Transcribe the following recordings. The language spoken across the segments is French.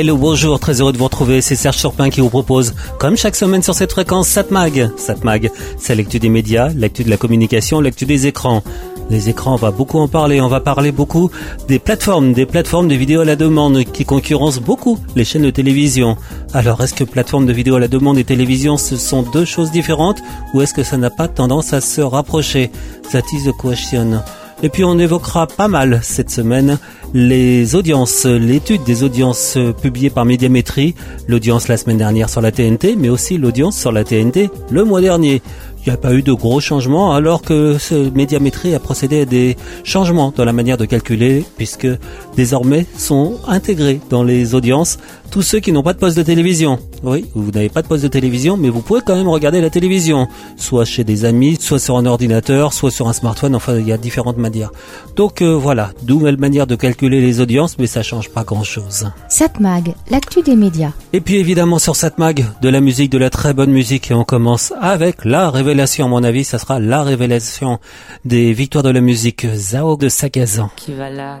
Hello, bonjour, très heureux de vous retrouver. C'est Serge Surpin qui vous propose, comme chaque semaine sur cette fréquence, Satmag. Satmag, c'est l'actu des médias, l'actu de la communication, l'actu des écrans. Les écrans, on va beaucoup en parler. On va parler beaucoup des plateformes, des plateformes de vidéo à la demande qui concurrencent beaucoup les chaînes de télévision. Alors, est-ce que plateforme de vidéo à la demande et télévision, ce sont deux choses différentes ou est-ce que ça n'a pas tendance à se rapprocher? That is the question. Et puis on évoquera pas mal cette semaine les audiences, l'étude des audiences publiées par Médiamétrie, l'audience la semaine dernière sur la TNT, mais aussi l'audience sur la TNT le mois dernier. Il n'y a pas eu de gros changements alors que ce médiamétrie a procédé à des changements dans la manière de calculer puisque désormais sont intégrés dans les audiences tous ceux qui n'ont pas de poste de télévision. Oui, vous n'avez pas de poste de télévision mais vous pouvez quand même regarder la télévision, soit chez des amis, soit sur un ordinateur, soit sur un smartphone, enfin il y a différentes manières. Donc euh, voilà, nouvelle manière de calculer les audiences mais ça change pas grand-chose. Satmag, l'actu des médias. Et puis évidemment sur Satmag, de la musique, de la très bonne musique et on commence avec la révélation à mon avis, ça sera la révélation des victoires de la musique Zao de Sagazan. Qui va la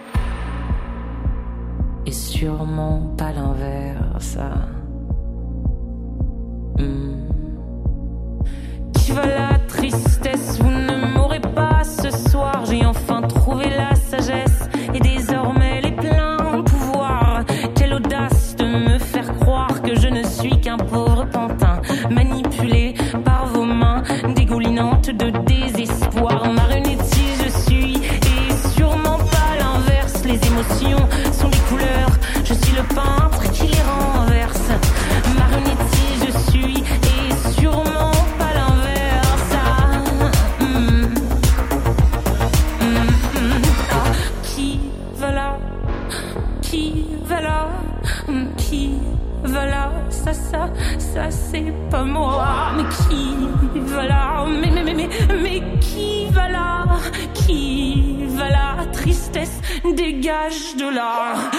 Et sûrement pas l'inverse. Hmm. Qui va la tristesse? Vous ne m'aurez pas ce soir. J'ai enfin trouvé la sagesse et désormais les pleins pouvoirs. Quelle audace de me faire croire que je ne suis qu'un pauvre pantin manipulé par vos mains dégoulinantes de dégage de là.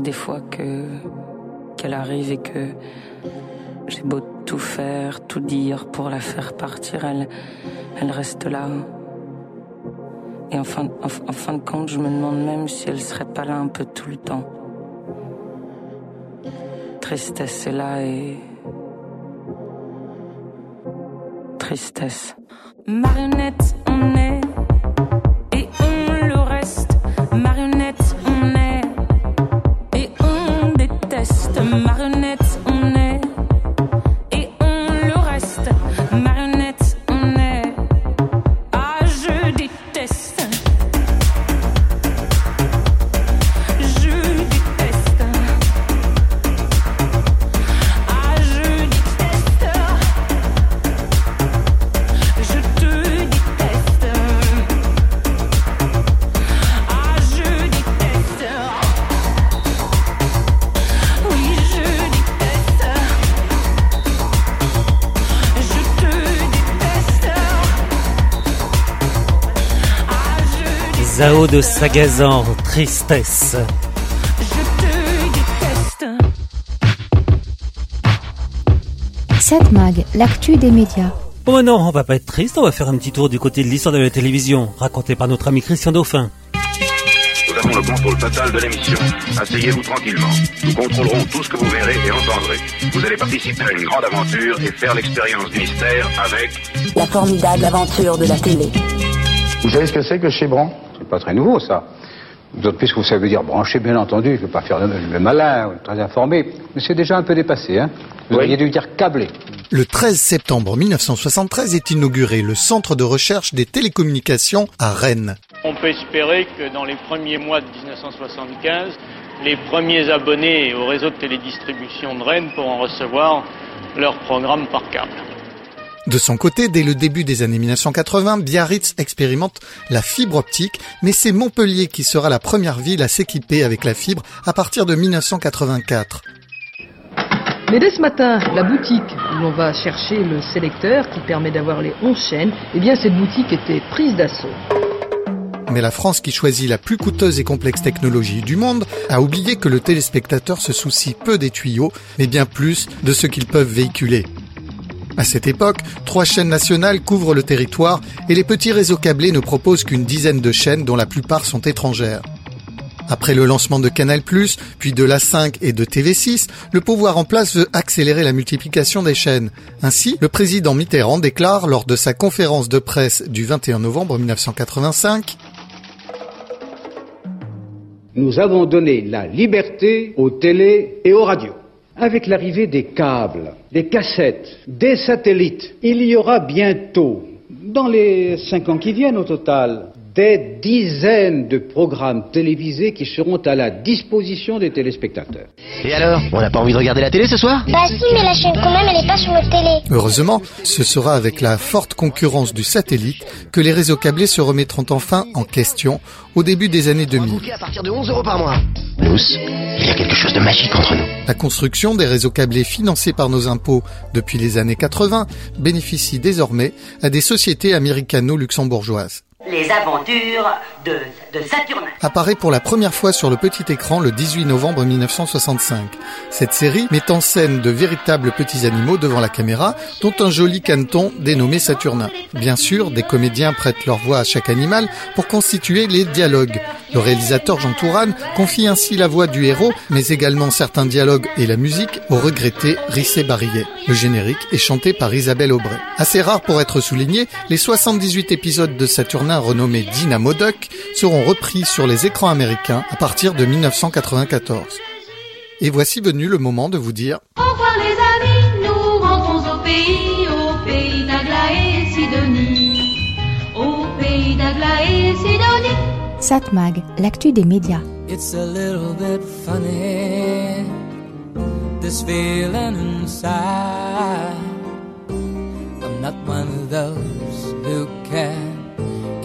Des fois que qu'elle arrive et que j'ai beau tout faire, tout dire pour la faire partir, elle, elle reste là. Et en fin, en fin de compte, je me demande même si elle serait pas là un peu tout le temps. Tristesse est là et. Tristesse. Marionnette, on est. Zao de Sagazan, Tristesse. Je te déteste. Satmag, l'actu des médias. Bon maintenant, on va pas être triste, on va faire un petit tour du côté de l'histoire de la télévision, raconté par notre ami Christian Dauphin. Nous avons le contrôle total de l'émission. Asseyez-vous tranquillement. Nous contrôlerons tout ce que vous verrez et entendrez. Vous allez participer à une grande aventure et faire l'expérience du mystère avec... La formidable aventure de la télé. Vous savez ce que c'est que chez Bran? C'est pas très nouveau ça. D'autant plus que vous savez dire brancher, bien entendu, je ne veux pas faire le, le malin, très informé, mais c'est déjà un peu dépassé, hein Vous auriez dû dire câblé. Le 13 septembre 1973 est inauguré le centre de recherche des télécommunications à Rennes. On peut espérer que dans les premiers mois de 1975, les premiers abonnés au réseau de télédistribution de Rennes pourront recevoir leur programme par câble. De son côté, dès le début des années 1980, Biarritz expérimente la fibre optique, mais c'est Montpellier qui sera la première ville à s'équiper avec la fibre à partir de 1984. Mais dès ce matin, la boutique où l'on va chercher le sélecteur qui permet d'avoir les 11 chaînes, eh bien cette boutique était prise d'assaut. Mais la France, qui choisit la plus coûteuse et complexe technologie du monde, a oublié que le téléspectateur se soucie peu des tuyaux, mais bien plus de ce qu'ils peuvent véhiculer. À cette époque, trois chaînes nationales couvrent le territoire et les petits réseaux câblés ne proposent qu'une dizaine de chaînes dont la plupart sont étrangères. Après le lancement de Canal+, puis de l'A5 et de TV6, le pouvoir en place veut accélérer la multiplication des chaînes. Ainsi, le président Mitterrand déclare lors de sa conférence de presse du 21 novembre 1985 Nous avons donné la liberté aux télés et aux radios. Avec l'arrivée des câbles, des cassettes, des satellites, il y aura bientôt, dans les cinq ans qui viennent au total, des dizaines de programmes télévisés qui seront à la disposition des téléspectateurs. Et alors On n'a pas envie de regarder la télé ce soir? Bah si, mais la chaîne quand même, elle n'est pas sur notre télé. Heureusement, ce sera avec la forte concurrence du satellite que les réseaux câblés se remettront enfin en question au début des années 2000. à partir de 11 euros par mois. Nous, il y a quelque chose de magique entre nous. La construction des réseaux câblés financés par nos impôts depuis les années 80 bénéficie désormais à des sociétés américano-luxembourgeoises. Les aventures de, Apparaît pour la première fois sur le petit écran le 18 novembre 1965. Cette série met en scène de véritables petits animaux devant la caméra, dont un joli caneton dénommé Saturnin. Bien sûr, des comédiens prêtent leur voix à chaque animal pour constituer les dialogues. Le réalisateur Jean Tourane confie ainsi la voix du héros, mais également certains dialogues et la musique au regretté Rissé Barillet. Le générique est chanté par Isabelle Aubray. Assez rare pour être souligné, les 78 épisodes de Saturnin renommés Dynamo Duck seront repris sur les écrans américains à partir de 1994. Et voici venu le moment de vous dire Au revoir les amis, nous rentrons au pays, au pays d'Agla et Sidonie. Au pays d'Agla et Sidonie. Satmag, l'actu des médias. It's a little bit funny, this feeling inside. I'm not one of those who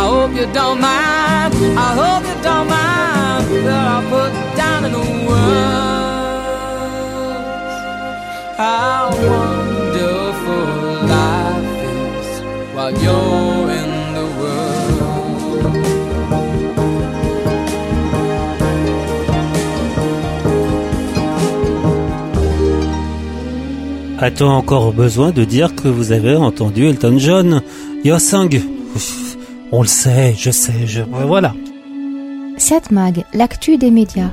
I hope you don't mind. I hope you don't mind that I put down in words how wonderful life is while you're in the world. A-t-on encore besoin de dire que vous avez entendu Elton John? Yosang On le sait, je sais, je... voilà. Mag, l'actu des médias.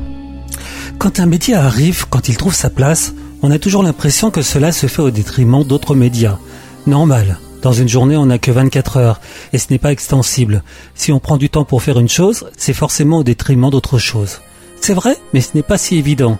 Quand un média arrive, quand il trouve sa place, on a toujours l'impression que cela se fait au détriment d'autres médias. Normal. Dans une journée, on n'a que 24 heures, et ce n'est pas extensible. Si on prend du temps pour faire une chose, c'est forcément au détriment d'autres choses. C'est vrai, mais ce n'est pas si évident.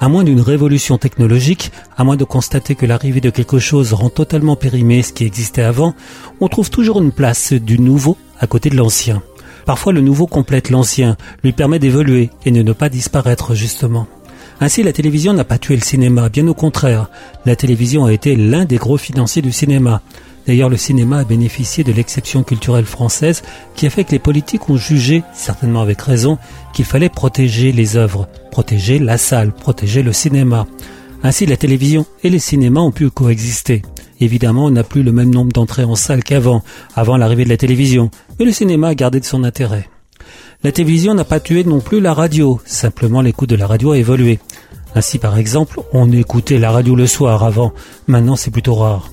À moins d'une révolution technologique, à moins de constater que l'arrivée de quelque chose rend totalement périmé ce qui existait avant, on trouve toujours une place du nouveau à côté de l'ancien. Parfois le nouveau complète l'ancien, lui permet d'évoluer et ne pas disparaître justement. Ainsi la télévision n'a pas tué le cinéma, bien au contraire. La télévision a été l'un des gros financiers du cinéma. D'ailleurs, le cinéma a bénéficié de l'exception culturelle française qui a fait que les politiques ont jugé, certainement avec raison, qu'il fallait protéger les œuvres, protéger la salle, protéger le cinéma. Ainsi, la télévision et les cinémas ont pu coexister. Évidemment, on n'a plus le même nombre d'entrées en salle qu'avant, avant l'arrivée de la télévision, mais le cinéma a gardé de son intérêt. La télévision n'a pas tué non plus la radio, simplement l'écoute de la radio a évolué. Ainsi, par exemple, on écoutait la radio le soir avant, maintenant c'est plutôt rare.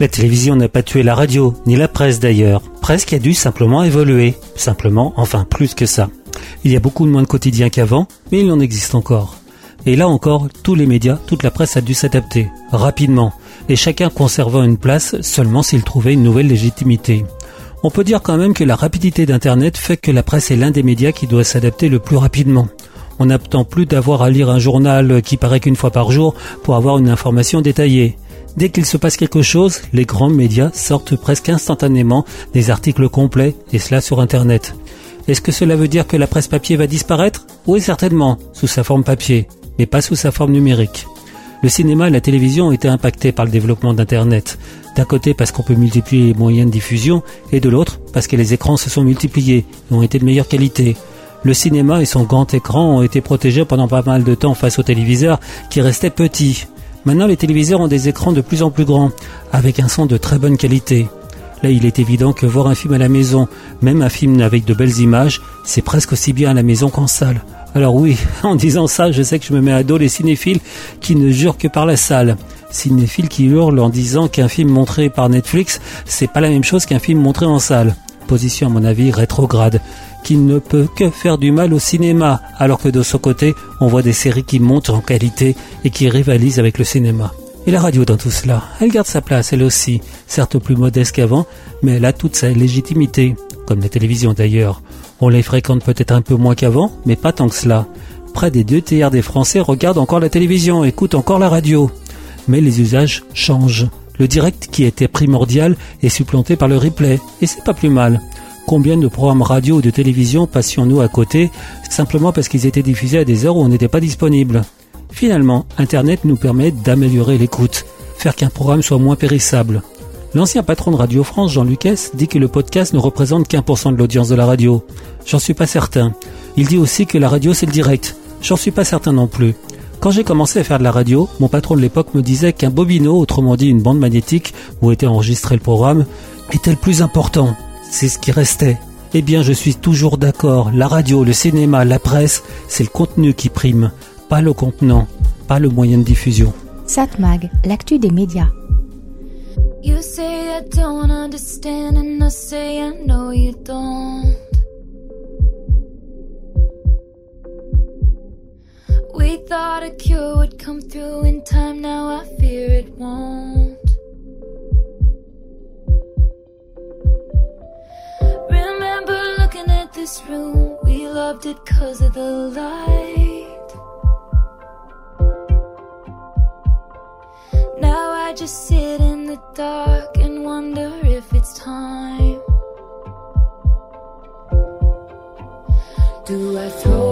La télévision n'a pas tué la radio, ni la presse d'ailleurs. Presse qui a dû simplement évoluer. Simplement, enfin plus que ça. Il y a beaucoup moins de quotidiens qu'avant, mais il en existe encore. Et là encore, tous les médias, toute la presse a dû s'adapter, rapidement, et chacun conservant une place seulement s'il trouvait une nouvelle légitimité. On peut dire quand même que la rapidité d'Internet fait que la presse est l'un des médias qui doit s'adapter le plus rapidement. On n'attend plus d'avoir à lire un journal qui paraît qu'une fois par jour pour avoir une information détaillée. Dès qu'il se passe quelque chose, les grands médias sortent presque instantanément des articles complets, et cela sur Internet. Est-ce que cela veut dire que la presse papier va disparaître? Oui, certainement, sous sa forme papier, mais pas sous sa forme numérique. Le cinéma et la télévision ont été impactés par le développement d'Internet. D'un côté parce qu'on peut multiplier les moyens de diffusion, et de l'autre parce que les écrans se sont multipliés et ont été de meilleure qualité. Le cinéma et son grand écran ont été protégés pendant pas mal de temps face aux téléviseurs qui restaient petits. Maintenant, les téléviseurs ont des écrans de plus en plus grands, avec un son de très bonne qualité. Là, il est évident que voir un film à la maison, même un film avec de belles images, c'est presque aussi bien à la maison qu'en salle. Alors oui, en disant ça, je sais que je me mets à dos les cinéphiles qui ne jurent que par la salle. Cinéphiles qui hurlent en disant qu'un film montré par Netflix, c'est pas la même chose qu'un film montré en salle. Position à mon avis rétrograde qui ne peut que faire du mal au cinéma, alors que de son côté, on voit des séries qui montent en qualité et qui rivalisent avec le cinéma. Et la radio dans tout cela, elle garde sa place elle aussi, certes plus modeste qu'avant, mais elle a toute sa légitimité, comme la télévision d'ailleurs. On les fréquente peut-être un peu moins qu'avant, mais pas tant que cela. Près des deux tiers des Français regardent encore la télévision, écoutent encore la radio. Mais les usages changent. Le direct qui était primordial est supplanté par le replay, et c'est pas plus mal. Combien de programmes radio ou de télévision passions-nous à côté simplement parce qu'ils étaient diffusés à des heures où on n'était pas disponible? Finalement, Internet nous permet d'améliorer l'écoute, faire qu'un programme soit moins périssable. L'ancien patron de Radio France, Jean Lucas, dit que le podcast ne représente qu'un pour cent de l'audience de la radio. J'en suis pas certain. Il dit aussi que la radio c'est le direct. J'en suis pas certain non plus. Quand j'ai commencé à faire de la radio, mon patron de l'époque me disait qu'un bobino, autrement dit une bande magnétique où était enregistré le programme, était le plus important c'est ce qui restait. Eh bien, je suis toujours d'accord. La radio, le cinéma, la presse, c'est le contenu qui prime, pas le contenant, pas le moyen de diffusion. Satmag, l'actu des médias. You say I don't understand and I say I know you don't. We thought a cure would come through in time, now I fear it won't. Remember looking at this room, we loved it cause of the light. Now I just sit dark and wonder if it's time. Do I throw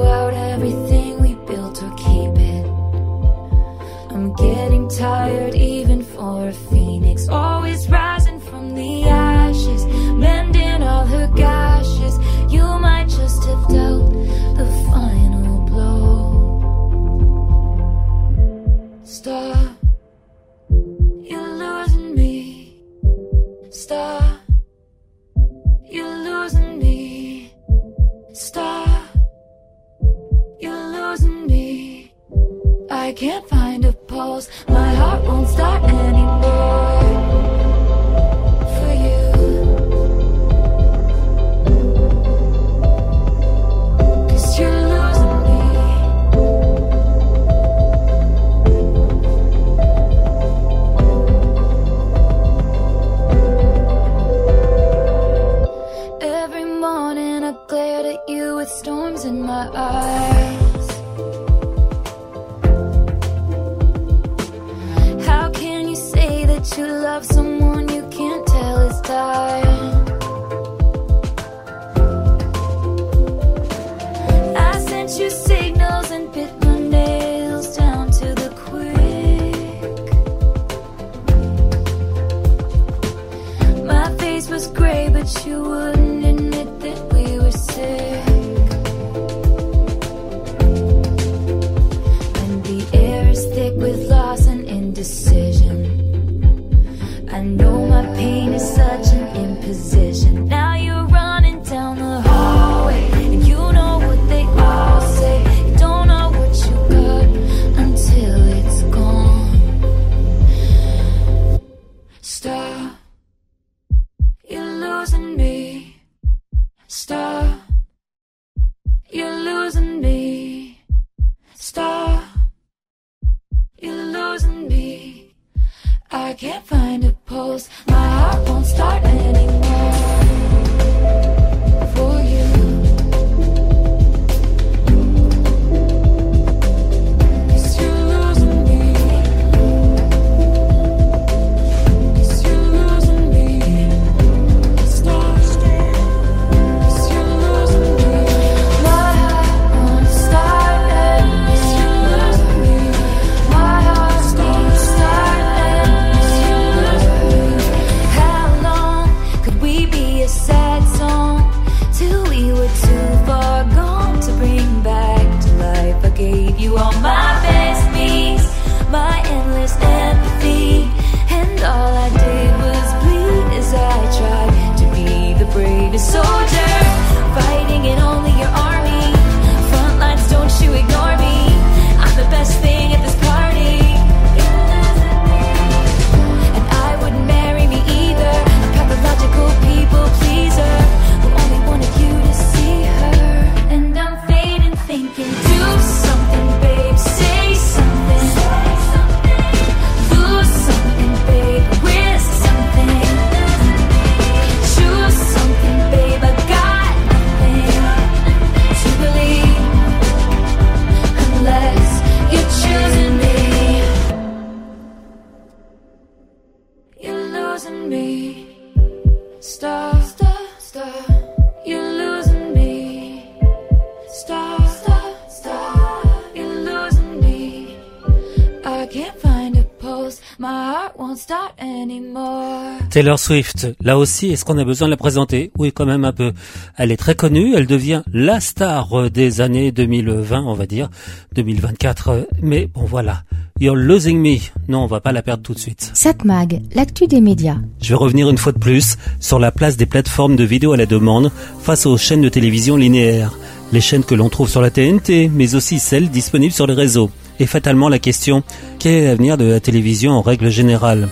Taylor Swift, là aussi, est-ce qu'on a besoin de la présenter? Oui, quand même un peu. Elle est très connue, elle devient la star euh, des années 2020, on va dire, 2024. euh, Mais bon, voilà. You're losing me. Non, on va pas la perdre tout de suite. Satmag, l'actu des médias. Je vais revenir une fois de plus sur la place des plateformes de vidéo à la demande face aux chaînes de télévision linéaires. Les chaînes que l'on trouve sur la TNT, mais aussi celles disponibles sur les réseaux. Et fatalement la question, quel est l'avenir de la télévision en règle générale?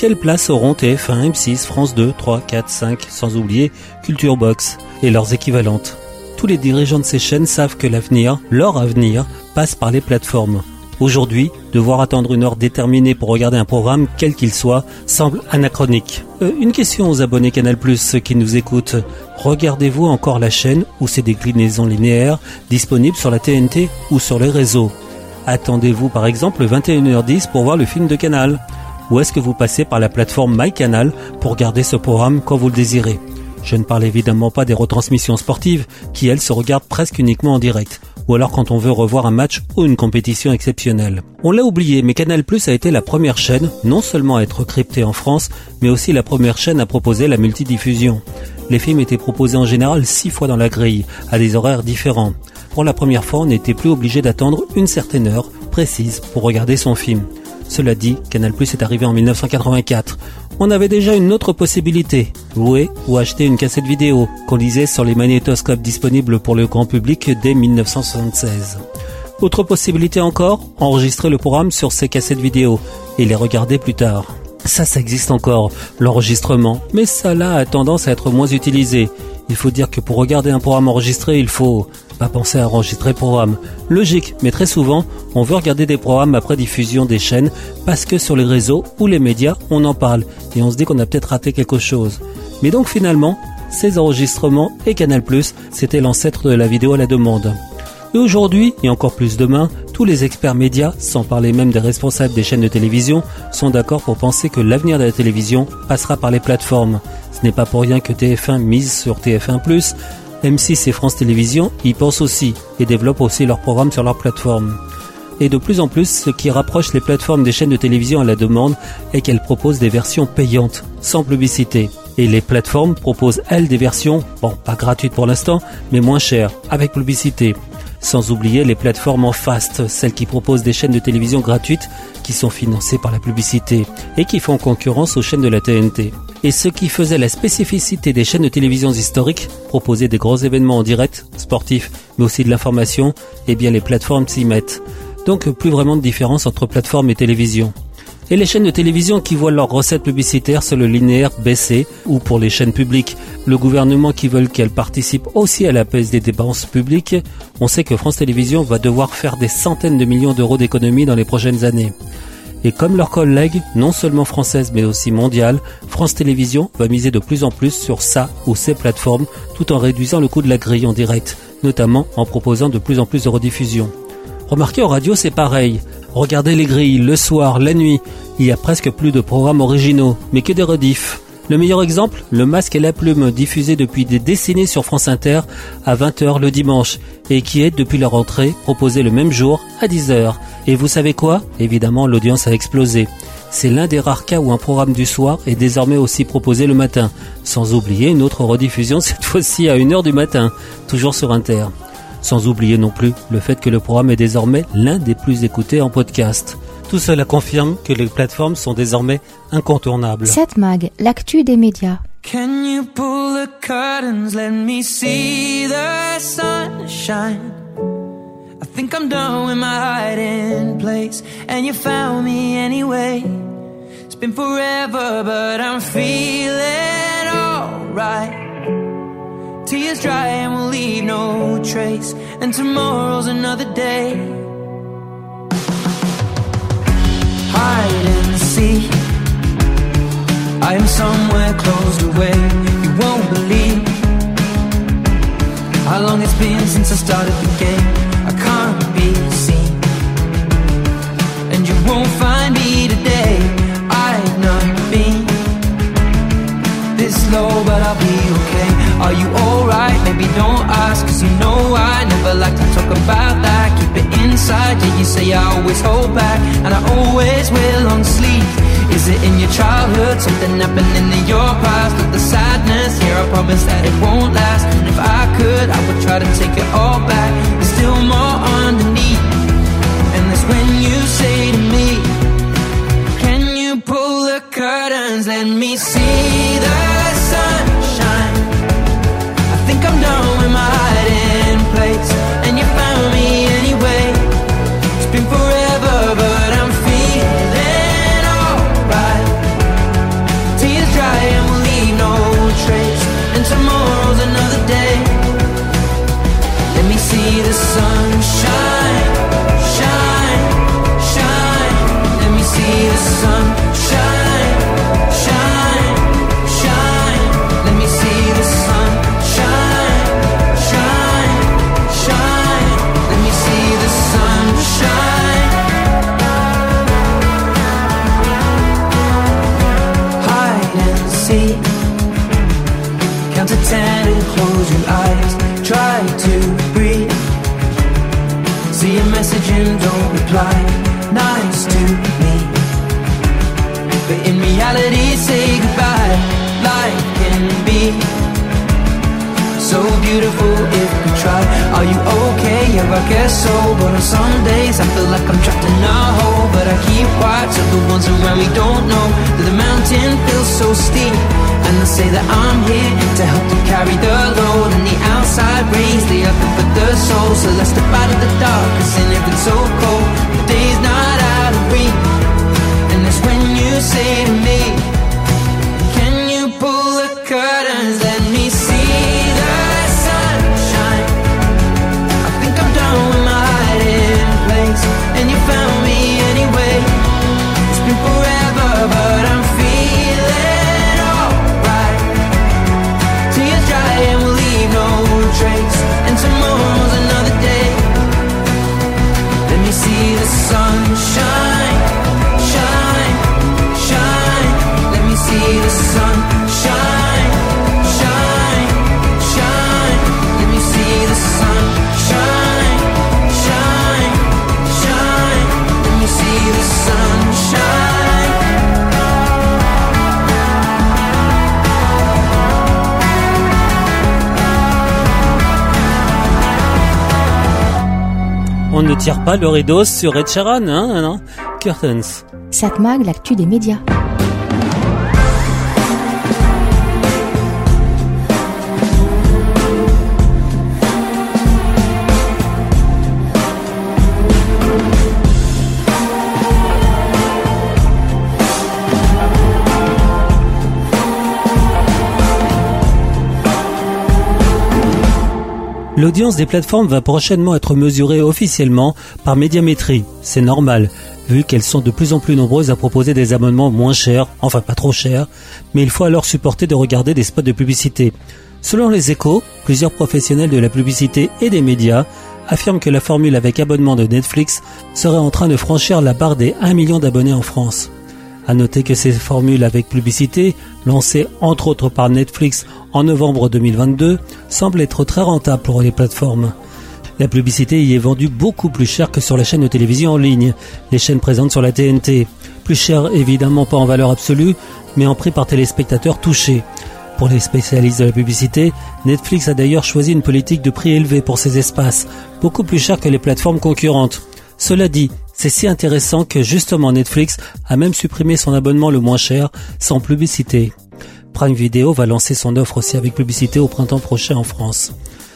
Quelle place auront TF1, M6, France 2, 3, 4, 5, sans oublier Culture Box et leurs équivalentes Tous les dirigeants de ces chaînes savent que l'avenir, leur avenir, passe par les plateformes. Aujourd'hui, devoir attendre une heure déterminée pour regarder un programme, quel qu'il soit, semble anachronique. Euh, une question aux abonnés Canal+, ceux qui nous écoutent. Regardez-vous encore la chaîne ou ses déclinaisons linéaires disponibles sur la TNT ou sur les réseaux? Attendez-vous par exemple 21h10 pour voir le film de Canal Ou est-ce que vous passez par la plateforme MyCanal pour garder ce programme quand vous le désirez Je ne parle évidemment pas des retransmissions sportives qui elles se regardent presque uniquement en direct ou alors quand on veut revoir un match ou une compétition exceptionnelle. On l'a oublié, mais Canal Plus a été la première chaîne, non seulement à être cryptée en France, mais aussi la première chaîne à proposer la multidiffusion. Les films étaient proposés en général six fois dans la grille, à des horaires différents. Pour la première fois, on n'était plus obligé d'attendre une certaine heure précise pour regarder son film. Cela dit, Canal Plus est arrivé en 1984. On avait déjà une autre possibilité, louer ou acheter une cassette vidéo qu'on lisait sur les magnétoscopes disponibles pour le grand public dès 1976. Autre possibilité encore, enregistrer le programme sur ces cassettes vidéo et les regarder plus tard. Ça, ça existe encore, l'enregistrement, mais ça là a tendance à être moins utilisé. Il faut dire que pour regarder un programme enregistré, il faut pas penser à enregistrer le programme. Logique, mais très souvent, on veut regarder des programmes après diffusion des chaînes parce que sur les réseaux ou les médias, on en parle et on se dit qu'on a peut-être raté quelque chose. Mais donc finalement, ces enregistrements et Canal+, c'était l'ancêtre de la vidéo à la demande. Et aujourd'hui, et encore plus demain, tous les experts médias, sans parler même des responsables des chaînes de télévision, sont d'accord pour penser que l'avenir de la télévision passera par les plateformes. Ce n'est pas pour rien que TF1 mise sur TF1+, M6 et France Télévisions y pensent aussi et développent aussi leurs programmes sur leur plateforme. Et de plus en plus, ce qui rapproche les plateformes des chaînes de télévision à la demande est qu'elles proposent des versions payantes, sans publicité. Et les plateformes proposent, elles, des versions, bon, pas gratuites pour l'instant, mais moins chères, avec publicité. Sans oublier les plateformes en fast, celles qui proposent des chaînes de télévision gratuites qui sont financées par la publicité et qui font concurrence aux chaînes de la TNT. Et ce qui faisait la spécificité des chaînes de télévision historiques, proposer des gros événements en direct, sportifs, mais aussi de l'information, eh bien les plateformes s'y mettent. Donc plus vraiment de différence entre plateforme et télévision. Et les chaînes de télévision qui voient leurs recettes publicitaires sur le linéaire baisser, ou pour les chaînes publiques, le gouvernement qui veut qu'elles participent aussi à la baisse des dépenses publiques, on sait que France Télévisions va devoir faire des centaines de millions d'euros d'économies dans les prochaines années. Et comme leurs collègues, non seulement françaises mais aussi mondiales, France Télévisions va miser de plus en plus sur ça ou ces plateformes tout en réduisant le coût de la grille en direct, notamment en proposant de plus en plus de rediffusions. Remarquez en radio c'est pareil. Regardez les grilles, le soir, la nuit, il y a presque plus de programmes originaux, mais que des rediffs. Le meilleur exemple, le masque et la plume diffusé depuis des décennies sur France Inter à 20h le dimanche et qui est depuis la rentrée proposé le même jour à 10h. Et vous savez quoi? Évidemment, l'audience a explosé. C'est l'un des rares cas où un programme du soir est désormais aussi proposé le matin, sans oublier une autre rediffusion cette fois-ci à 1h du matin, toujours sur Inter. Sans oublier non plus le fait que le programme est désormais l'un des plus écoutés en podcast. Tout cela confirme que les plateformes sont désormais incontournables. Satmag, l'actu des médias. Can you pull the curtains? Let me see the sunshine. I think I'm done with my hiding place, and you found me anyway. It's been forever, but I'm feeling alright. Tears dry and we'll leave no trace, and tomorrow's another day. Hide and seek. I am somewhere closed away. You won't believe how long it's been since I started the game. I can't be seen, say I always hold back, and I always will on sleep. Is it in your childhood? Something happening in your past? Look, the sadness here, I promise that it won't last. And if I could, I would try to take it all back. There's still more underneath. And that's when you say to me, Can you pull the curtains? Let me see But in reality, say goodbye. Life can be so beautiful if we try. Are you okay? Yeah, I guess so. But on some days, I feel like I'm trapped in a hole. But I keep quiet so the ones around me don't know that the mountain feels so steep. And I say that I'm here to help to carry the load. And the outside rays, they are good for the soul. So let's step out of the dark, cause in it so cold. same On ne tire pas le rideau sur Ed Sheeran, hein, non? Curtains. Satmag, l'actu des médias. L'audience des plateformes va prochainement être mesurée officiellement par médiamétrie. C'est normal, vu qu'elles sont de plus en plus nombreuses à proposer des abonnements moins chers, enfin pas trop chers, mais il faut alors supporter de regarder des spots de publicité. Selon les échos, plusieurs professionnels de la publicité et des médias affirment que la formule avec abonnement de Netflix serait en train de franchir la barre des 1 million d'abonnés en France. À noter que ces formules avec publicité, lancées entre autres par Netflix en novembre 2022, semblent être très rentables pour les plateformes. La publicité y est vendue beaucoup plus cher que sur la chaîne de télévision en ligne, les chaînes présentes sur la TNT. Plus cher évidemment pas en valeur absolue, mais en prix par téléspectateur touché. Pour les spécialistes de la publicité, Netflix a d'ailleurs choisi une politique de prix élevé pour ses espaces, beaucoup plus cher que les plateformes concurrentes. Cela dit, c'est si intéressant que justement Netflix a même supprimé son abonnement le moins cher sans publicité. Prime Video va lancer son offre aussi avec publicité au printemps prochain en France.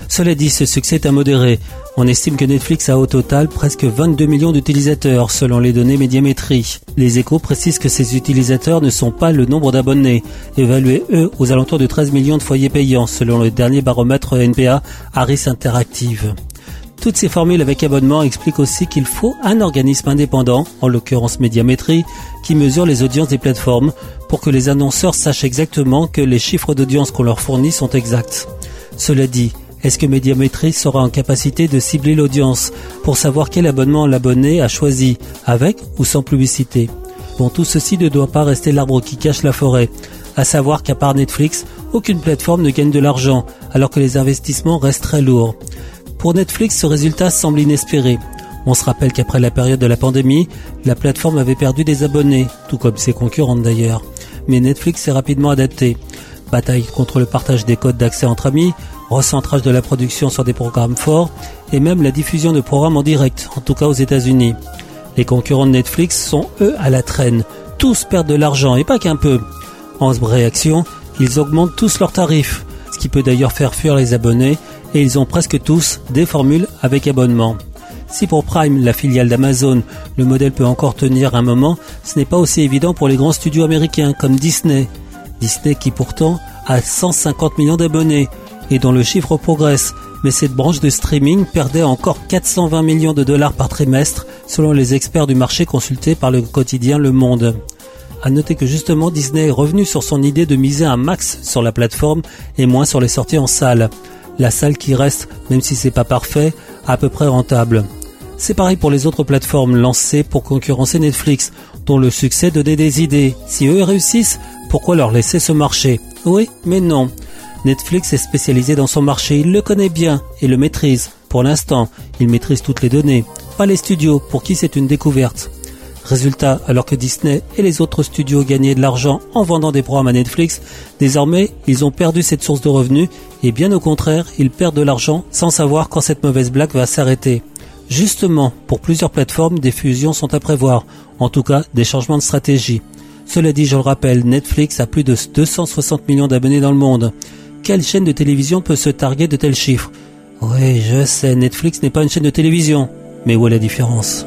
Cela dit, ce succès est à modérer. On estime que Netflix a au total presque 22 millions d'utilisateurs selon les données médiamétrie. Les échos précisent que ces utilisateurs ne sont pas le nombre d'abonnés, évalués eux aux alentours de 13 millions de foyers payants selon le dernier baromètre NPA Harris Interactive. Toutes ces formules avec abonnement expliquent aussi qu'il faut un organisme indépendant, en l'occurrence Médiamétrie, qui mesure les audiences des plateformes pour que les annonceurs sachent exactement que les chiffres d'audience qu'on leur fournit sont exacts. Cela dit, est-ce que Médiamétrie sera en capacité de cibler l'audience pour savoir quel abonnement l'abonné a choisi, avec ou sans publicité? Bon, tout ceci ne doit pas rester l'arbre qui cache la forêt, à savoir qu'à part Netflix, aucune plateforme ne gagne de l'argent, alors que les investissements restent très lourds. Pour Netflix, ce résultat semble inespéré. On se rappelle qu'après la période de la pandémie, la plateforme avait perdu des abonnés, tout comme ses concurrentes d'ailleurs. Mais Netflix s'est rapidement adapté. Bataille contre le partage des codes d'accès entre amis, recentrage de la production sur des programmes forts, et même la diffusion de programmes en direct, en tout cas aux États-Unis. Les concurrents de Netflix sont eux à la traîne. Tous perdent de l'argent et pas qu'un peu. En réaction, ils augmentent tous leurs tarifs, ce qui peut d'ailleurs faire fuir les abonnés, et ils ont presque tous des formules avec abonnement. Si pour Prime, la filiale d'Amazon, le modèle peut encore tenir un moment, ce n'est pas aussi évident pour les grands studios américains comme Disney. Disney qui pourtant a 150 millions d'abonnés et dont le chiffre progresse, mais cette branche de streaming perdait encore 420 millions de dollars par trimestre selon les experts du marché consultés par le quotidien Le Monde. À noter que justement Disney est revenu sur son idée de miser un max sur la plateforme et moins sur les sorties en salle. La salle qui reste, même si c'est pas parfait, à peu près rentable. C'est pareil pour les autres plateformes lancées pour concurrencer Netflix, dont le succès donnait des idées. Si eux réussissent, pourquoi leur laisser ce marché? Oui, mais non. Netflix est spécialisé dans son marché, il le connaît bien et le maîtrise. Pour l'instant, il maîtrise toutes les données, pas les studios pour qui c'est une découverte. Résultat, alors que Disney et les autres studios gagnaient de l'argent en vendant des programmes à Netflix, désormais ils ont perdu cette source de revenus et bien au contraire, ils perdent de l'argent sans savoir quand cette mauvaise blague va s'arrêter. Justement, pour plusieurs plateformes, des fusions sont à prévoir, en tout cas des changements de stratégie. Cela dit, je le rappelle, Netflix a plus de 260 millions d'abonnés dans le monde quelle chaîne de télévision peut se targuer de tels chiffres? Oui, je sais, Netflix n'est pas une chaîne de télévision. Mais où est la différence?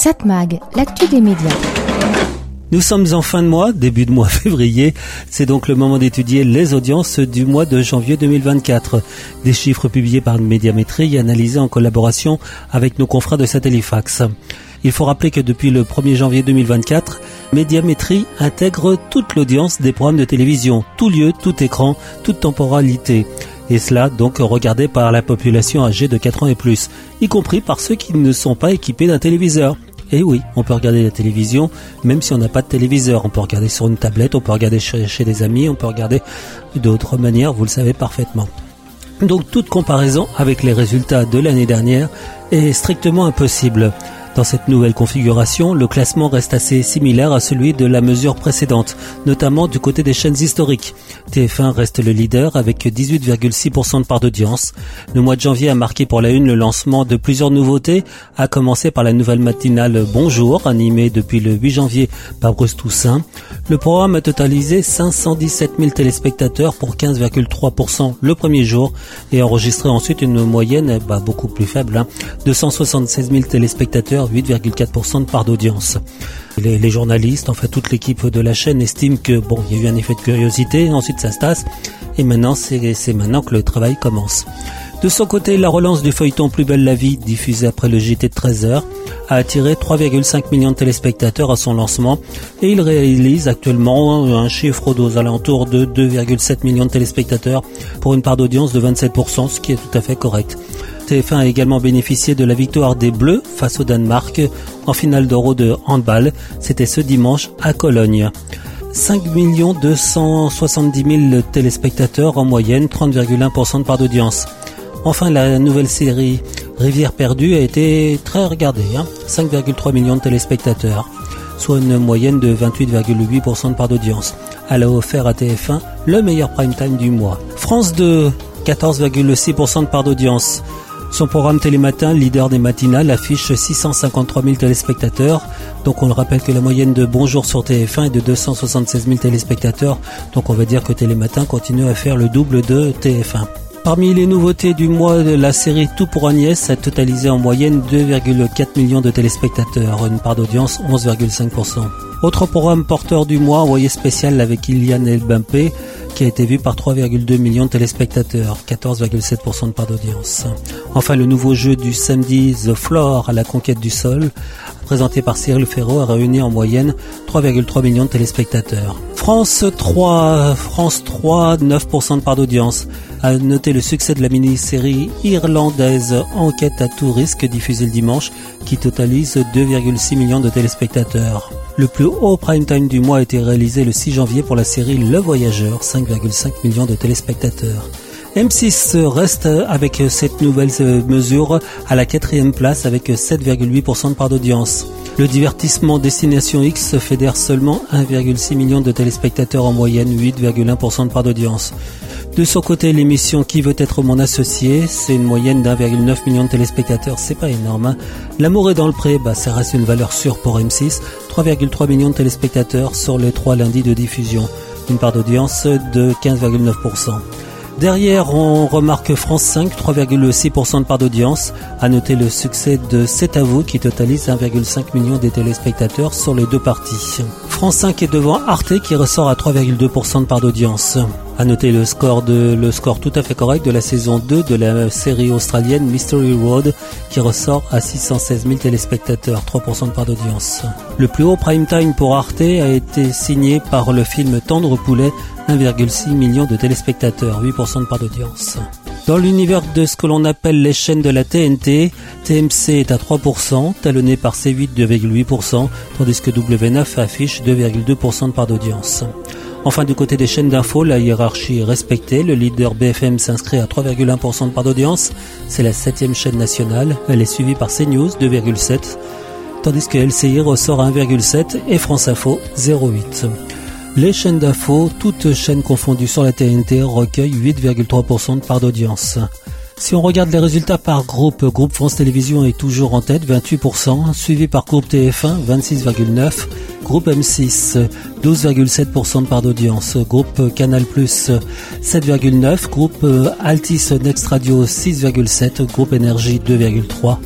Satmag, l'actu des médias. Nous sommes en fin de mois, début de mois février. C'est donc le moment d'étudier les audiences du mois de janvier 2024. Des chiffres publiés par Médiamétrie et analysés en collaboration avec nos confrères de Satellifax. Il faut rappeler que depuis le 1er janvier 2024, Médiamétrie intègre toute l'audience des programmes de télévision, tout lieu, tout écran, toute temporalité. Et cela donc regardé par la population âgée de 4 ans et plus, y compris par ceux qui ne sont pas équipés d'un téléviseur. Et oui, on peut regarder la télévision même si on n'a pas de téléviseur. On peut regarder sur une tablette, on peut regarder chez, des amis, on peut regarder d'autres manières, vous le savez parfaitement. Donc toute comparaison avec les résultats de l'année dernière est strictement impossible. Dans cette nouvelle configuration, le classement reste assez similaire à celui de la mesure précédente, notamment du côté des chaînes historiques. TF1 reste le leader avec 18,6% de part d'audience. Le mois de janvier a marqué pour la une le lancement de plusieurs nouveautés, à commencer par la nouvelle matinale Bonjour, animée depuis le 8 janvier par Bruce Toussaint. Le programme a totalisé 517 000 téléspectateurs pour 15,3% le premier jour et enregistré ensuite une moyenne bah, beaucoup plus faible hein, de 176 000 téléspectateurs 8,4% de part d'audience. Les, journalistes, enfin toute l'équipe de la chaîne estime que bon, il y a eu un effet de curiosité, ensuite ça se tasse, et maintenant c'est maintenant que le travail commence. De son côté, la relance du feuilleton Plus belle la vie, diffusé après le JT de 13h, a attiré 3,5 millions de téléspectateurs à son lancement et il réalise actuellement un chiffre aux alentours de 2,7 millions de téléspectateurs pour une part d'audience de 27%, ce qui est tout à fait correct. TF1 a également bénéficié de la victoire des Bleus face au Danemark en finale d'Euro de handball. C'était ce dimanche à Cologne. 5 270 000 téléspectateurs en moyenne, 30,1% de part d'audience. Enfin, la nouvelle série Rivière perdue a été très regardée, 5,3 hein. millions de téléspectateurs, soit une moyenne de 28,8% de part d'audience. Elle a offert à TF1 le meilleur prime time du mois. France 2, 14,6% de part d'audience. Son programme Télématin, leader des matinales, affiche 653 000 téléspectateurs. Donc on le rappelle que la moyenne de Bonjour sur TF1 est de 276 000 téléspectateurs. Donc on va dire que Télématin continue à faire le double de TF1. Parmi les nouveautés du mois, la série Tout pour Agnès a totalisé en moyenne 2,4 millions de téléspectateurs, une part d'audience 11,5%. Autre programme porteur du mois, envoyé spécial avec Iliane Elbampé, qui a été vu par 3,2 millions de téléspectateurs, 14,7% de part d'audience. Enfin, le nouveau jeu du samedi The Floor à la conquête du sol, présenté par Cyril Ferro, a réuni en moyenne 3,3 millions de téléspectateurs. France 3, France 3, 9% de part d'audience. A noter le succès de la mini-série irlandaise Enquête à tout risque diffusée le dimanche, qui totalise 2,6 millions de téléspectateurs. Le plus haut prime time du mois a été réalisé le 6 janvier pour la série Le Voyageur, 5,5 millions de téléspectateurs. M6 reste avec cette nouvelle mesure à la quatrième place avec 7,8% de part d'audience. Le divertissement Destination X fédère seulement 1,6 million de téléspectateurs en moyenne, 8,1% de part d'audience. De son côté, l'émission Qui veut être mon associé, c'est une moyenne d'1,9 million de téléspectateurs, c'est pas énorme. Hein. L'amour est dans le pré, bah, ça reste une valeur sûre pour M6, 3,3 millions de téléspectateurs sur les trois lundis de diffusion, une part d'audience de 15,9%. Derrière, on remarque France 5, 3,6% de part d'audience. À noter le succès de C'est à vous qui totalise 1,5 million de téléspectateurs sur les deux parties. France 5 est devant Arte qui ressort à 3,2% de part d'audience. À noter le score le score tout à fait correct de la saison 2 de la série australienne Mystery Road qui ressort à 616 000 téléspectateurs, 3% de part d'audience. Le plus haut prime time pour Arte a été signé par le film Tendre Poulet 1,6 million de téléspectateurs, 8% de part d'audience. Dans l'univers de ce que l'on appelle les chaînes de la TNT, TMC est à 3%, talonné par C8 2,8%, tandis que W9 affiche 2,2% de part d'audience. Enfin, du côté des chaînes d'infos, la hiérarchie est respectée. Le leader BFM s'inscrit à 3,1% de part d'audience. C'est la septième chaîne nationale. Elle est suivie par CNews, 2,7%, tandis que LCI ressort à 1,7% et France Info, 0,8%. Les chaînes d'infos, toutes chaînes confondues sur la TNT, recueillent 8,3% de part d'audience. Si on regarde les résultats par groupe, Groupe France Télévisions est toujours en tête, 28%, suivi par Groupe TF1, 26,9%, Groupe M6, 12,7% de part d'audience, Groupe Canal+, 7,9%, Groupe Altis Next Radio, 6,7%, Groupe Énergie, 2,3%,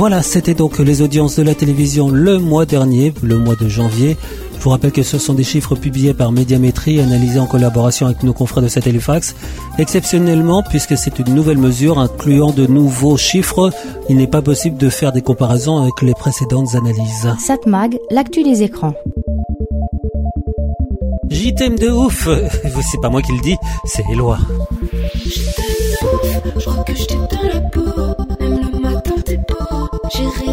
Voilà, c'était donc les audiences de la télévision le mois dernier, le mois de janvier. Je vous rappelle que ce sont des chiffres publiés par Médiamétrie, analysés en collaboration avec nos confrères de Satellifax. Exceptionnellement, puisque c'est une nouvelle mesure incluant de nouveaux chiffres, il n'est pas possible de faire des comparaisons avec les précédentes analyses. Satmag, l'actu des écrans. J'y t'aime de ouf C'est pas moi qui le dis, c'est Éloi. Je crois que je t'ai dans la peau, J'ai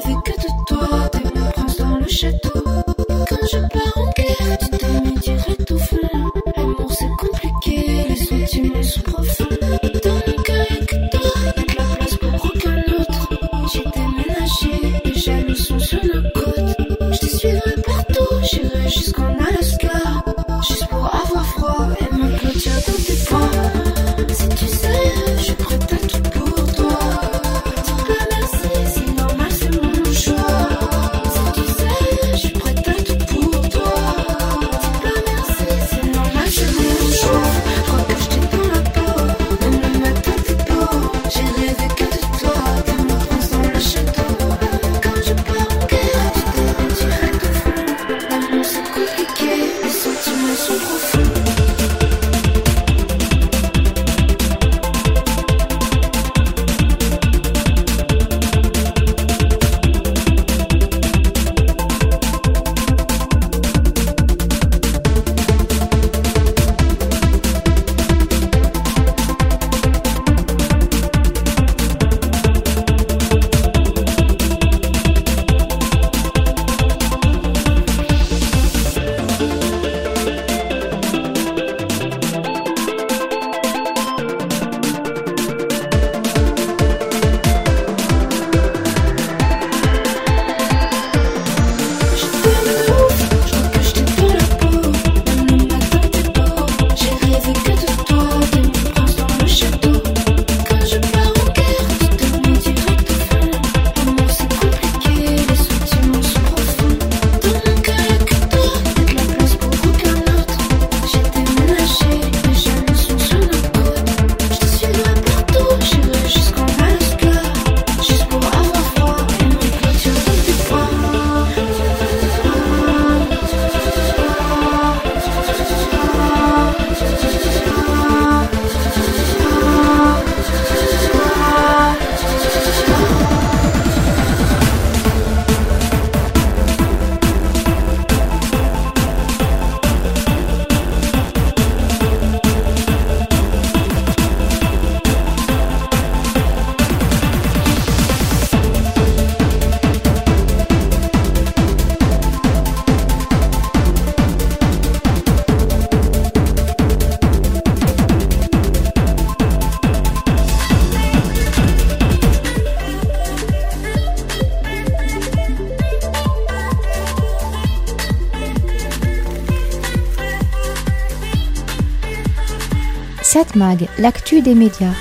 Satmag, l'actu des médias.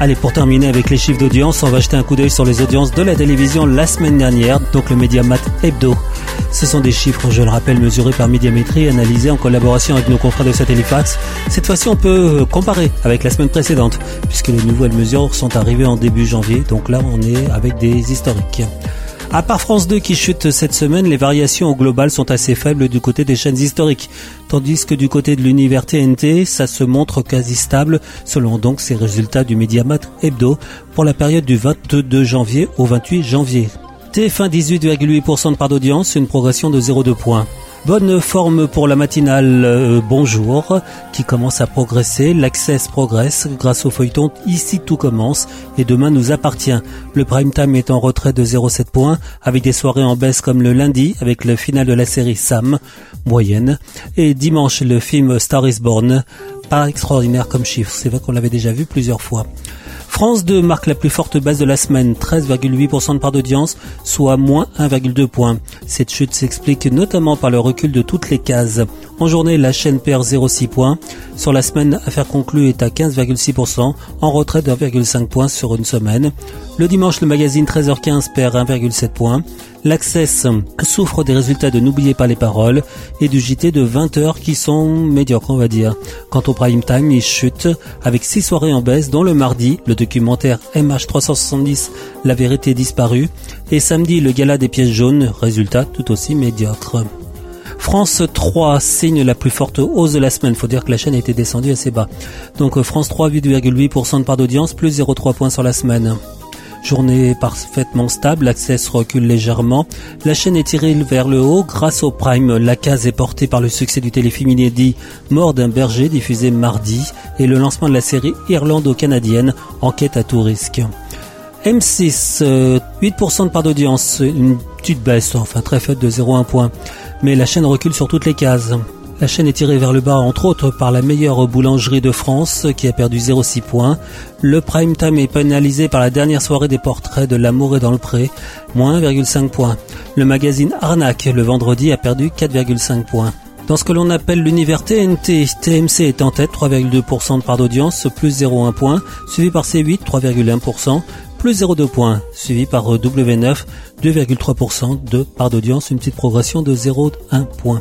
Allez, pour terminer avec les chiffres d'audience, on va jeter un coup d'œil sur les audiences de la télévision la semaine dernière, donc le Mediamat Hebdo. Ce sont des chiffres, je le rappelle, mesurés par Médiamétrie analysés en collaboration avec nos confrères de Satellifax. Cette fois-ci, on peut comparer avec la semaine précédente, puisque les nouvelles mesures sont arrivées en début janvier, donc là, on est avec des historiques. À part France 2 qui chute cette semaine, les variations au global sont assez faibles du côté des chaînes historiques, tandis que du côté de l'univers TNT, ça se montre quasi stable, selon donc ces résultats du Mediamat Hebdo pour la période du 22 janvier au 28 janvier. TF1 18,8% de part d'audience, une progression de 0,2 points. Bonne forme pour la matinale euh, Bonjour qui commence à progresser. L'Access progresse grâce au feuilleton Ici tout commence et demain nous appartient. Le prime time est en retrait de 0,7 points avec des soirées en baisse comme le lundi avec le final de la série Sam, moyenne. Et dimanche le film Star is Born, pas extraordinaire comme chiffre. C'est vrai qu'on l'avait déjà vu plusieurs fois. France 2 marque la plus forte baisse de la semaine, 13,8% de part d'audience, soit moins 1,2 points. Cette chute s'explique notamment par le recul de toutes les cases. En journée, la chaîne perd 0,6 points. Sur la semaine, affaire conclue est à 15,6%, en retrait de 1,5 points sur une semaine. Le dimanche, le magazine 13h15 perd 1,7 points. L'Access souffre des résultats de N'oubliez pas les paroles et du JT de 20h qui sont médiocres, on va dire. Quant au prime time, il chute avec 6 soirées en baisse, dont le mardi, le documentaire MH370, La vérité disparue, et samedi, le gala des pièces jaunes, résultat tout aussi médiocre. France 3 signe la plus forte hausse de la semaine. Faut dire que la chaîne a été descendue assez bas. Donc France 3, 8,8% de part d'audience, plus 0,3 points sur la semaine. Journée parfaitement stable, l'access recule légèrement. La chaîne est tirée vers le haut grâce au Prime. La case est portée par le succès du téléfilm inédit Mort d'un berger diffusé mardi et le lancement de la série Irlando-canadienne Enquête à tout risque. M6, 8% euh, de part d'audience, une petite baisse, enfin très faible de 0,1 point. Mais la chaîne recule sur toutes les cases. La chaîne est tirée vers le bas, entre autres, par la meilleure boulangerie de France, qui a perdu 0,6 points. Le prime time est pénalisé par la dernière soirée des portraits de l'amour et dans le pré, moins 1,5 points. Le magazine Arnaque, le vendredi, a perdu 4,5 points. Dans ce que l'on appelle l'univers TNT, TMC est en tête, 3,2% de part d'audience, plus 0,1 point, suivi par C8, 3,1%, plus 0,2 points, suivi par W9, 2,3% de part d'audience, une petite progression de 0,1 point.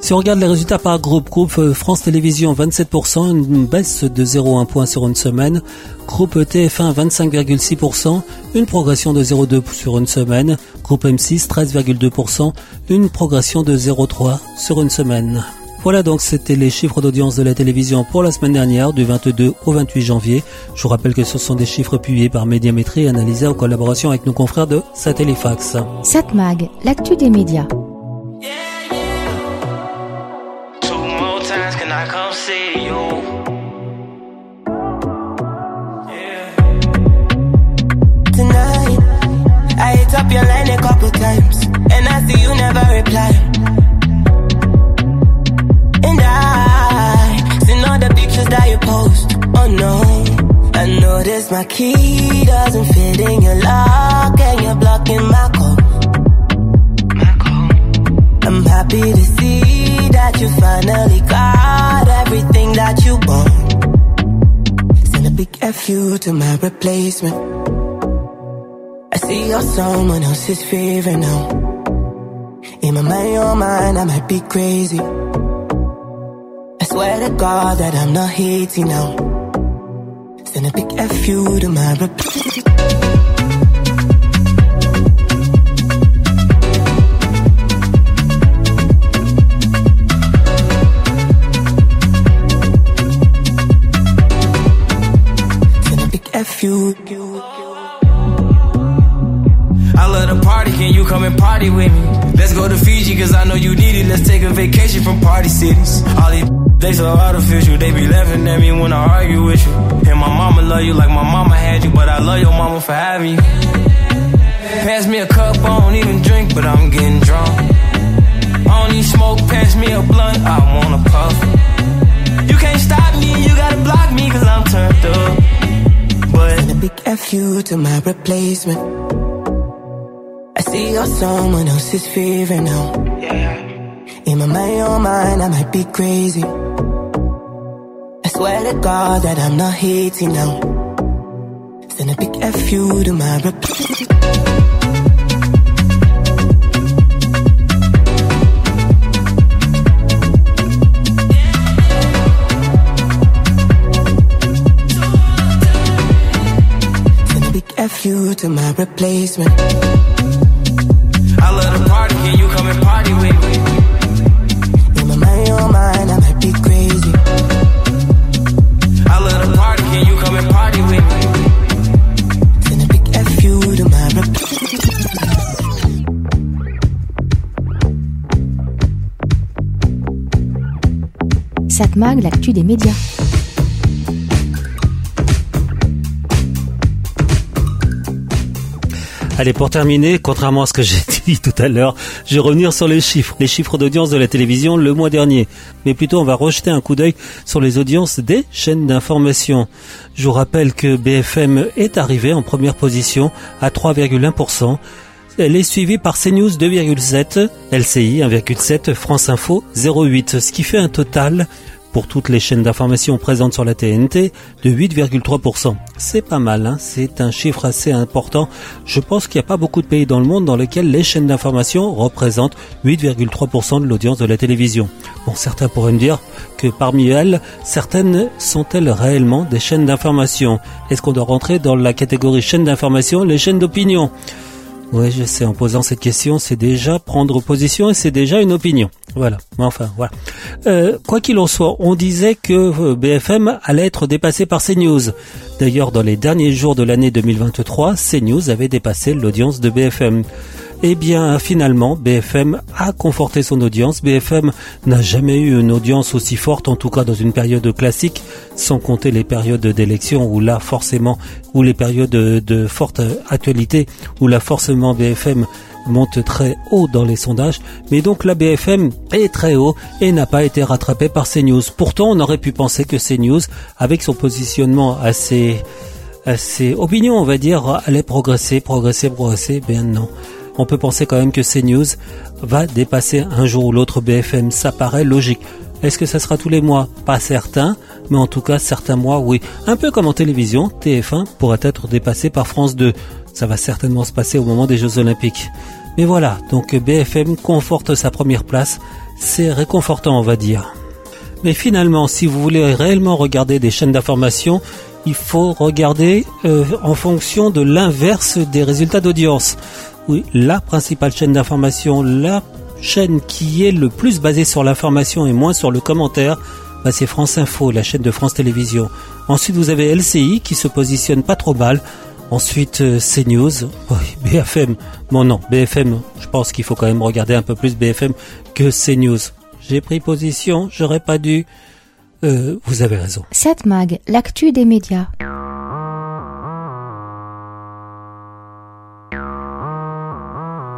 Si on regarde les résultats par groupe, groupe euh, France Télévisions 27%, une baisse de 0,1 point sur une semaine. Groupe TF1 25,6%, une progression de 0,2 sur une semaine. Groupe M6 13,2%, une progression de 0,3 sur une semaine. Voilà donc c'était les chiffres d'audience de la télévision pour la semaine dernière du 22 au 28 janvier. Je vous rappelle que ce sont des chiffres publiés par Médiamétrie et analysés en collaboration avec nos confrères de Satellifax. Satmag, l'actu des médias. My key doesn't fit in your lock, and you're blocking my call. I'm happy to see that you finally got everything that you want. Send a big F you to my replacement. I see you're someone else's favorite now. In my mind, your mind, I might be crazy. I swear to God that I'm not hating now. Big F you to my reply. F you. can you come and party with me? Let's go to Fiji, cause I know you need it. Let's take a vacation from party cities. All these they so artificial, they be laughing at me when I argue with you. And my mama love you like my mama had you, but I love your mama for having you. Pass me a cup, I don't even drink, but I'm getting drunk. I don't need smoke, pass me a blunt, I wanna puff. You can't stop me, you gotta block me, cause I'm turned up. But a big F you to my replacement I see you're someone else's favorite now. Yeah. In my mind, your mind, I might be crazy. Swear to God that I'm not hating now. Send a big F you to my reply. F you to my replacement I love to party, can you come and party with me? Satmag, l'actu des médias. Allez, pour terminer, contrairement à ce que j'ai dit tout à l'heure, je vais revenir sur les chiffres, les chiffres d'audience de la télévision le mois dernier. Mais plutôt, on va rejeter un coup d'œil sur les audiences des chaînes d'information. Je vous rappelle que BFM est arrivé en première position à 3,1%. Elle est suivie par CNews 2,7, LCI 1,7, France Info 0,8, ce qui fait un total pour toutes les chaînes d'information présentes sur la TNT de 8,3%. C'est pas mal, hein c'est un chiffre assez important. Je pense qu'il n'y a pas beaucoup de pays dans le monde dans lesquels les chaînes d'information représentent 8,3% de l'audience de la télévision. Bon, certains pourraient me dire que parmi elles, certaines sont-elles réellement des chaînes d'information? Est-ce qu'on doit rentrer dans la catégorie chaîne d'information, les chaînes d'opinion? Oui, je sais, en posant cette question, c'est déjà prendre position et c'est déjà une opinion. Voilà, mais enfin, voilà. Euh, quoi qu'il en soit, on disait que euh, BFM allait être dépassé par CNews. D'ailleurs, dans les derniers jours de l'année 2023, CNews avait dépassé l'audience de BFM. Eh bien, finalement, BFM a conforté son audience. BFM n'a jamais eu une audience aussi forte, en tout cas dans une période classique, sans compter les périodes d'élection où là, forcément, ou les périodes de, forte actualité, où là, forcément, BFM monte très haut dans les sondages, mais donc la BFM est très haut et n'a pas été rattrapée par CNews. Pourtant, on aurait pu penser que CNews, avec son positionnement assez, assez opinion, on va dire, allait progresser, progresser, progresser. Ben non on peut penser quand même que CNews va dépasser un jour ou l'autre BFM. Ça paraît logique. Est-ce que ça sera tous les mois? Pas certain, mais en tout cas certains mois, oui. Un peu comme en télévision, TF1 pourrait être dépassé par France 2. Ça va certainement se passer au moment des Jeux Olympiques. Mais voilà, donc BFM conforte sa première place. C'est réconfortant, on va dire. Mais finalement, si vous voulez réellement regarder des chaînes d'information, il faut regarder euh, en fonction de l'inverse des résultats d'audience oui, la principale chaîne d'information, la chaîne qui est le plus basée sur l'information et moins sur le commentaire, bah c'est France Info, la chaîne de France Télévisions. Ensuite, vous avez LCI qui se positionne pas trop mal. Ensuite, euh, CNews, BFM. Bon non, BFM, je pense qu'il faut quand même regarder un peu plus BFM que CNews. J'ai pris position, j'aurais pas dû. Euh, vous avez raison. 7 Mag, l'actu des médias.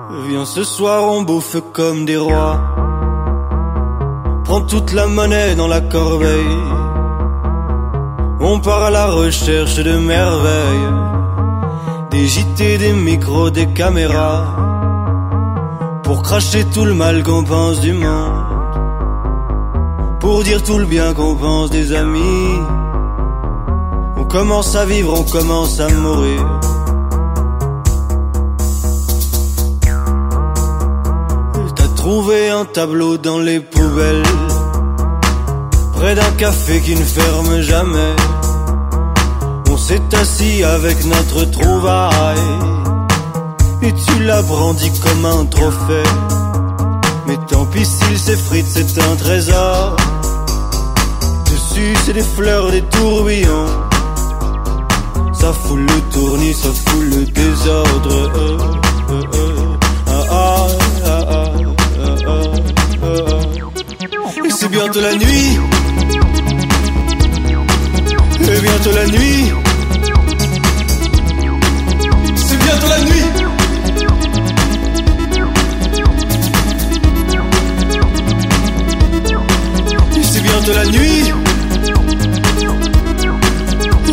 Viens ce soir on bouffe comme des rois. Prends toute la monnaie dans la corbeille. On part à la recherche de merveilles. Des JT, des micros, des caméras. Pour cracher tout le mal qu'on pense du monde. Pour dire tout le bien qu'on pense des amis. On commence à vivre, on commence à mourir trouvé un tableau dans les poubelles, près d'un café qui ne ferme jamais. On s'est assis avec notre trouvaille, et tu l'as brandi comme un trophée. Mais tant pis s'il s'effrite, c'est un trésor. Dessus, c'est des fleurs, des tourbillons. Ça fout le tournis, ça fout le désordre. C'est bientôt la nuit. C'est bientôt la nuit. C'est bientôt la nuit. C'est bientôt la nuit.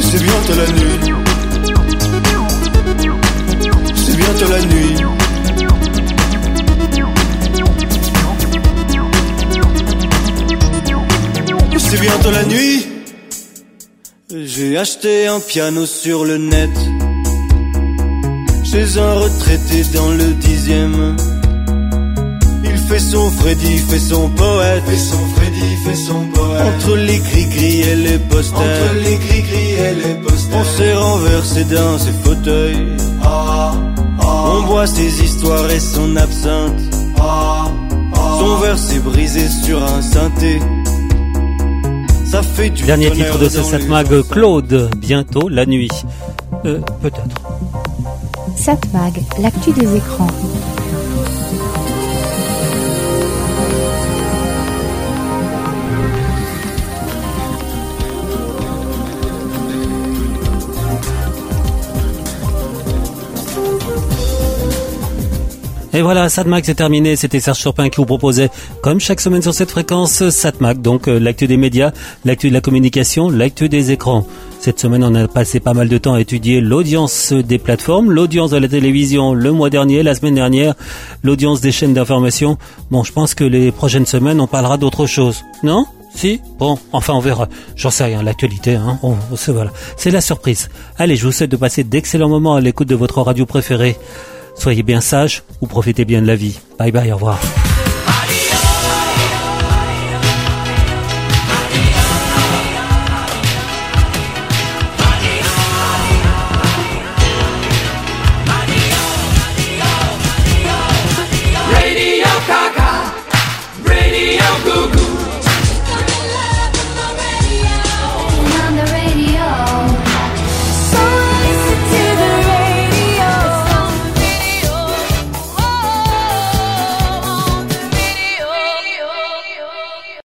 C'est bientôt la nuit. C'est bientôt la nuit. C'est bientôt la nuit. J'ai acheté un piano sur le net. Chez un retraité dans le dixième. Il fait son Freddy, fait son poète. Fait son Freddy, fait son poète. Entre les gris-gris et les posters. Entre les gris-gris et les posters. On s'est renversé dans ses fauteuils. Ah, ah. On boit ses histoires et son absinthe. Ah, son verre s'est brisé sur un synthé. Dernier titre de ce Satmag, Claude, bientôt la nuit. Euh, peut-être. Satmag, l'actu des écrans. Et voilà, Satmac c'est terminé. C'était Serge Chopin qui vous proposait, comme chaque semaine sur cette fréquence, Satmac. Donc euh, l'actu des médias, l'actu de la communication, l'actu des écrans. Cette semaine, on a passé pas mal de temps à étudier l'audience des plateformes, l'audience de la télévision le mois dernier, la semaine dernière, l'audience des chaînes d'information. Bon, je pense que les prochaines semaines, on parlera d'autre chose. Non? Si? Bon, enfin on verra. J'en sais rien, l'actualité, hein. Voilà. C'est la surprise. Allez, je vous souhaite de passer d'excellents moments à l'écoute de votre radio préférée. Soyez bien sages ou profitez bien de la vie. Bye bye, au revoir.